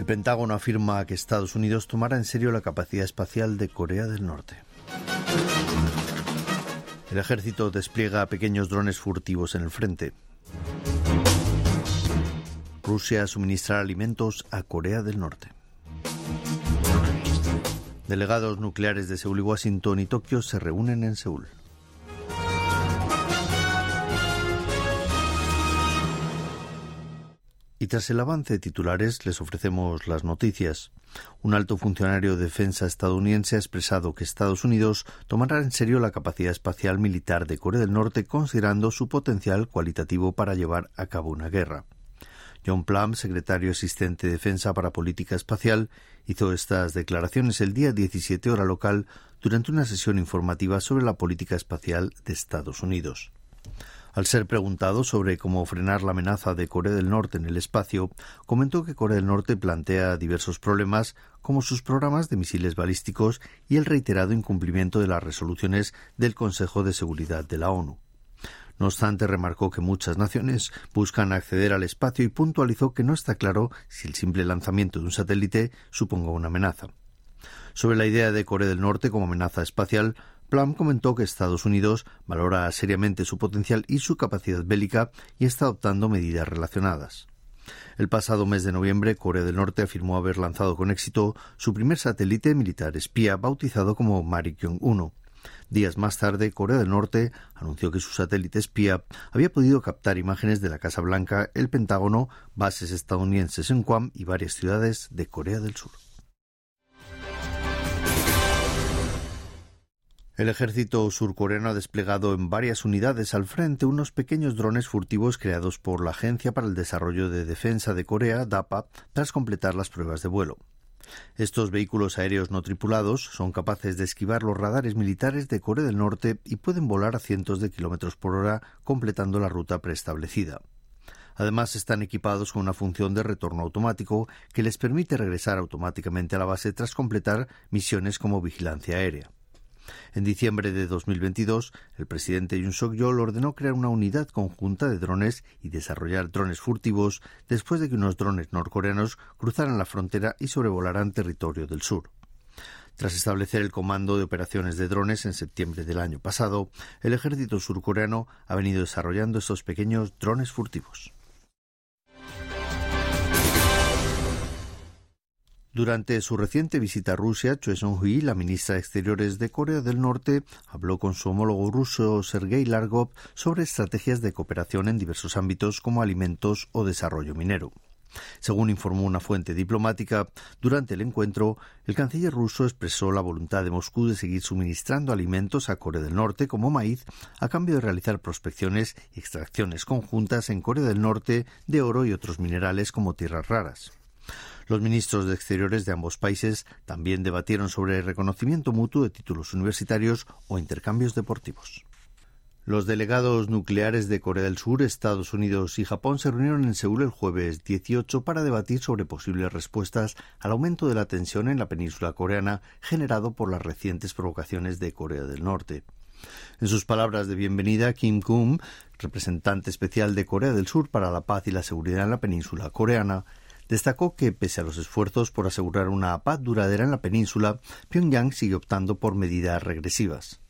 El Pentágono afirma que Estados Unidos tomará en serio la capacidad espacial de Corea del Norte. El ejército despliega pequeños drones furtivos en el frente. Rusia suministrará alimentos a Corea del Norte. Delegados nucleares de Seúl y Washington y Tokio se reúnen en Seúl. Y tras el avance de titulares les ofrecemos las noticias. Un alto funcionario de defensa estadounidense ha expresado que Estados Unidos tomará en serio la capacidad espacial militar de Corea del Norte considerando su potencial cualitativo para llevar a cabo una guerra. John Plum, secretario asistente de Defensa para Política Espacial, hizo estas declaraciones el día 17 hora local durante una sesión informativa sobre la política espacial de Estados Unidos. Al ser preguntado sobre cómo frenar la amenaza de Corea del Norte en el espacio, comentó que Corea del Norte plantea diversos problemas como sus programas de misiles balísticos y el reiterado incumplimiento de las resoluciones del Consejo de Seguridad de la ONU. No obstante, remarcó que muchas naciones buscan acceder al espacio y puntualizó que no está claro si el simple lanzamiento de un satélite suponga una amenaza. Sobre la idea de Corea del Norte como amenaza espacial, Plum comentó que Estados Unidos valora seriamente su potencial y su capacidad bélica y está adoptando medidas relacionadas. El pasado mes de noviembre, Corea del Norte afirmó haber lanzado con éxito su primer satélite militar espía bautizado como Marik-1. Días más tarde, Corea del Norte anunció que su satélite espía había podido captar imágenes de la Casa Blanca, el Pentágono, bases estadounidenses en Guam y varias ciudades de Corea del Sur. El ejército surcoreano ha desplegado en varias unidades al frente unos pequeños drones furtivos creados por la Agencia para el Desarrollo de Defensa de Corea, DAPA, tras completar las pruebas de vuelo. Estos vehículos aéreos no tripulados son capaces de esquivar los radares militares de Corea del Norte y pueden volar a cientos de kilómetros por hora completando la ruta preestablecida. Además, están equipados con una función de retorno automático que les permite regresar automáticamente a la base tras completar misiones como vigilancia aérea. En diciembre de 2022, el presidente Yoon Suk-yeol ordenó crear una unidad conjunta de drones y desarrollar drones furtivos después de que unos drones norcoreanos cruzaran la frontera y sobrevolaran territorio del sur. Tras establecer el comando de operaciones de drones en septiembre del año pasado, el ejército surcoreano ha venido desarrollando estos pequeños drones furtivos. Durante su reciente visita a Rusia, Choi Song-hui, la ministra de Exteriores de Corea del Norte, habló con su homólogo ruso Sergei Largov sobre estrategias de cooperación en diversos ámbitos como alimentos o desarrollo minero. Según informó una fuente diplomática, durante el encuentro, el canciller ruso expresó la voluntad de Moscú de seguir suministrando alimentos a Corea del Norte como maíz a cambio de realizar prospecciones y extracciones conjuntas en Corea del Norte de oro y otros minerales como tierras raras. Los ministros de Exteriores de ambos países también debatieron sobre el reconocimiento mutuo de títulos universitarios o intercambios deportivos. Los delegados nucleares de Corea del Sur, Estados Unidos y Japón se reunieron en Seúl el jueves 18 para debatir sobre posibles respuestas al aumento de la tensión en la península coreana generado por las recientes provocaciones de Corea del Norte. En sus palabras de bienvenida, Kim Kum, representante especial de Corea del Sur para la paz y la seguridad en la península coreana, destacó que, pese a los esfuerzos por asegurar una paz duradera en la península, Pyongyang sigue optando por medidas regresivas.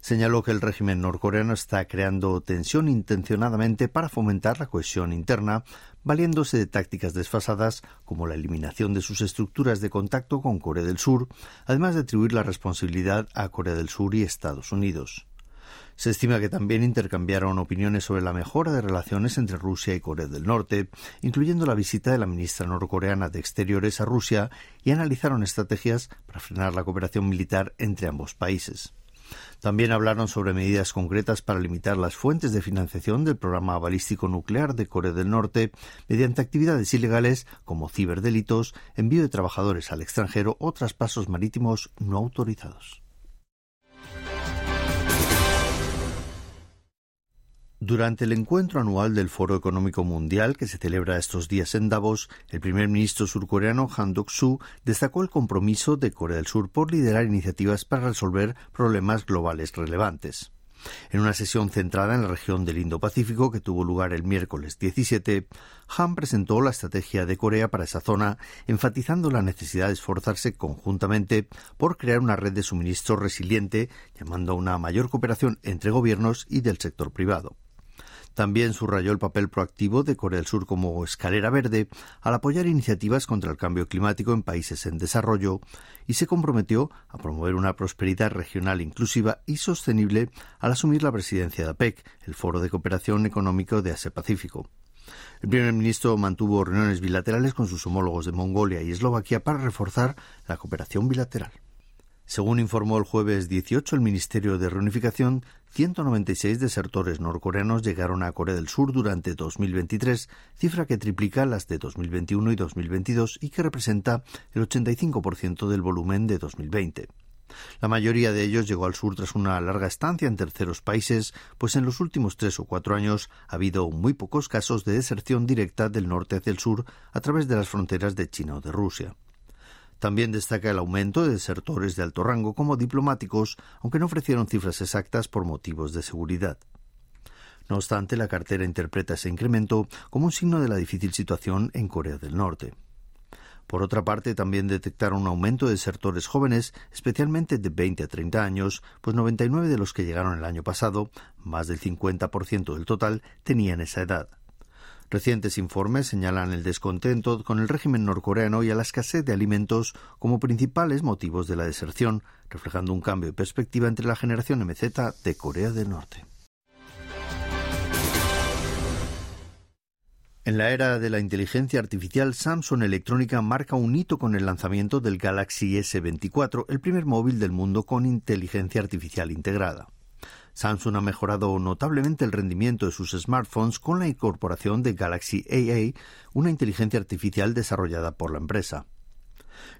Señaló que el régimen norcoreano está creando tensión intencionadamente para fomentar la cohesión interna, valiéndose de tácticas desfasadas como la eliminación de sus estructuras de contacto con Corea del Sur, además de atribuir la responsabilidad a Corea del Sur y Estados Unidos. Se estima que también intercambiaron opiniones sobre la mejora de relaciones entre Rusia y Corea del Norte, incluyendo la visita de la ministra norcoreana de Exteriores a Rusia, y analizaron estrategias para frenar la cooperación militar entre ambos países. También hablaron sobre medidas concretas para limitar las fuentes de financiación del programa balístico nuclear de Corea del Norte mediante actividades ilegales como ciberdelitos, envío de trabajadores al extranjero o traspasos marítimos no autorizados. Durante el encuentro anual del Foro Económico Mundial que se celebra estos días en Davos, el primer ministro surcoreano Han Duk-soo destacó el compromiso de Corea del Sur por liderar iniciativas para resolver problemas globales relevantes. En una sesión centrada en la región del Indo-Pacífico que tuvo lugar el miércoles 17, Han presentó la estrategia de Corea para esa zona, enfatizando la necesidad de esforzarse conjuntamente por crear una red de suministro resiliente, llamando a una mayor cooperación entre gobiernos y del sector privado. También subrayó el papel proactivo de Corea del Sur como escalera verde al apoyar iniciativas contra el cambio climático en países en desarrollo y se comprometió a promover una prosperidad regional inclusiva y sostenible al asumir la presidencia de APEC, el Foro de Cooperación Económico de Asia-Pacífico. El primer ministro mantuvo reuniones bilaterales con sus homólogos de Mongolia y Eslovaquia para reforzar la cooperación bilateral. Según informó el jueves 18 el Ministerio de Reunificación, 196 desertores norcoreanos llegaron a Corea del Sur durante 2023, cifra que triplica las de 2021 y 2022 y que representa el 85% del volumen de 2020. La mayoría de ellos llegó al sur tras una larga estancia en terceros países, pues en los últimos tres o cuatro años ha habido muy pocos casos de deserción directa del norte hacia el sur a través de las fronteras de China o de Rusia. También destaca el aumento de desertores de alto rango como diplomáticos, aunque no ofrecieron cifras exactas por motivos de seguridad. No obstante, la cartera interpreta ese incremento como un signo de la difícil situación en Corea del Norte. Por otra parte, también detectaron un aumento de desertores jóvenes, especialmente de 20 a 30 años, pues 99 de los que llegaron el año pasado, más del 50% del total, tenían esa edad. Recientes informes señalan el descontento con el régimen norcoreano y a la escasez de alimentos como principales motivos de la deserción, reflejando un cambio de perspectiva entre la generación MZ de Corea del Norte. En la era de la inteligencia artificial, Samsung Electrónica marca un hito con el lanzamiento del Galaxy S24, el primer móvil del mundo con inteligencia artificial integrada. Samsung ha mejorado notablemente el rendimiento de sus smartphones con la incorporación de Galaxy AA, una inteligencia artificial desarrollada por la empresa.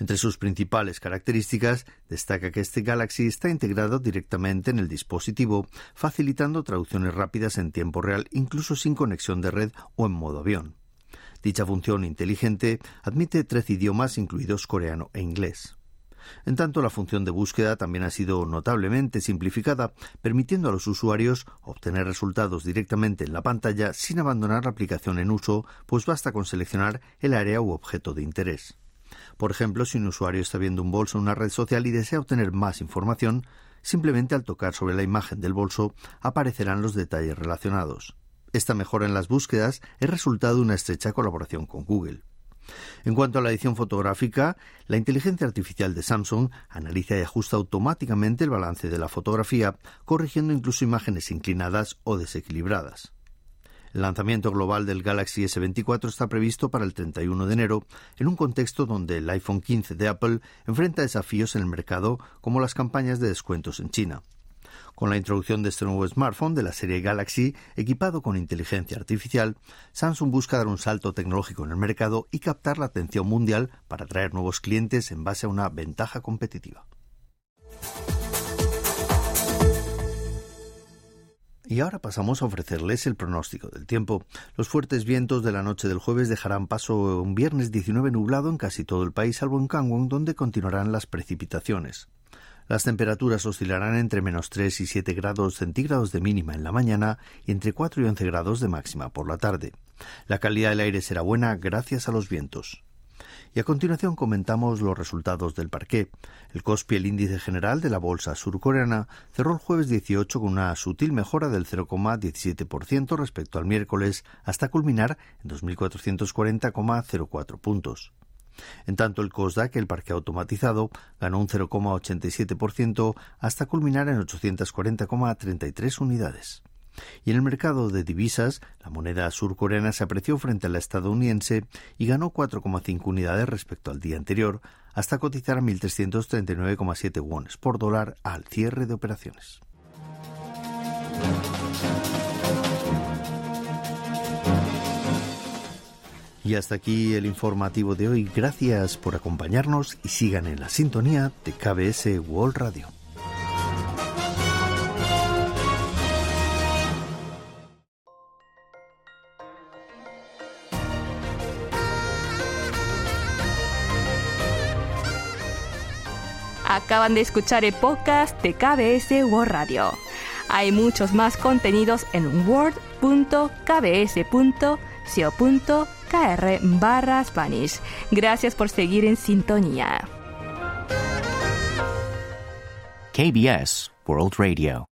Entre sus principales características destaca que este Galaxy está integrado directamente en el dispositivo, facilitando traducciones rápidas en tiempo real, incluso sin conexión de red o en modo avión. Dicha función inteligente admite tres idiomas, incluidos coreano e inglés. En tanto, la función de búsqueda también ha sido notablemente simplificada, permitiendo a los usuarios obtener resultados directamente en la pantalla sin abandonar la aplicación en uso, pues basta con seleccionar el área u objeto de interés. Por ejemplo, si un usuario está viendo un bolso en una red social y desea obtener más información, simplemente al tocar sobre la imagen del bolso aparecerán los detalles relacionados. Esta mejora en las búsquedas es resultado de una estrecha colaboración con Google. En cuanto a la edición fotográfica, la inteligencia artificial de Samsung analiza y ajusta automáticamente el balance de la fotografía, corrigiendo incluso imágenes inclinadas o desequilibradas. El lanzamiento global del Galaxy S24 está previsto para el 31 de enero, en un contexto donde el iPhone 15 de Apple enfrenta desafíos en el mercado como las campañas de descuentos en China. Con la introducción de este nuevo smartphone de la serie Galaxy, equipado con inteligencia artificial, Samsung busca dar un salto tecnológico en el mercado y captar la atención mundial para atraer nuevos clientes en base a una ventaja competitiva. Y ahora pasamos a ofrecerles el pronóstico del tiempo. Los fuertes vientos de la noche del jueves dejarán paso un viernes 19 nublado en casi todo el país, salvo en Kangwon, donde continuarán las precipitaciones. Las temperaturas oscilarán entre menos 3 y 7 grados centígrados de mínima en la mañana y entre 4 y 11 grados de máxima por la tarde. La calidad del aire será buena gracias a los vientos. Y a continuación comentamos los resultados del parqué. El COSPI, el índice general de la bolsa surcoreana, cerró el jueves 18 con una sutil mejora del 0,17% respecto al miércoles, hasta culminar en 2.440,04 puntos. En tanto, el COSDAC, el parque automatizado, ganó un 0,87% hasta culminar en 840,33 unidades. Y en el mercado de divisas, la moneda surcoreana se apreció frente a la estadounidense y ganó 4,5 unidades respecto al día anterior, hasta cotizar a 1.339,7 wones por dólar al cierre de operaciones. Y hasta aquí el informativo de hoy. Gracias por acompañarnos y sigan en la sintonía de KBS World Radio. Acaban de escuchar el podcast de KBS World Radio. Hay muchos más contenidos en word.kbs.co.kr barra Spanish. Gracias por seguir en sintonía. KBS World Radio.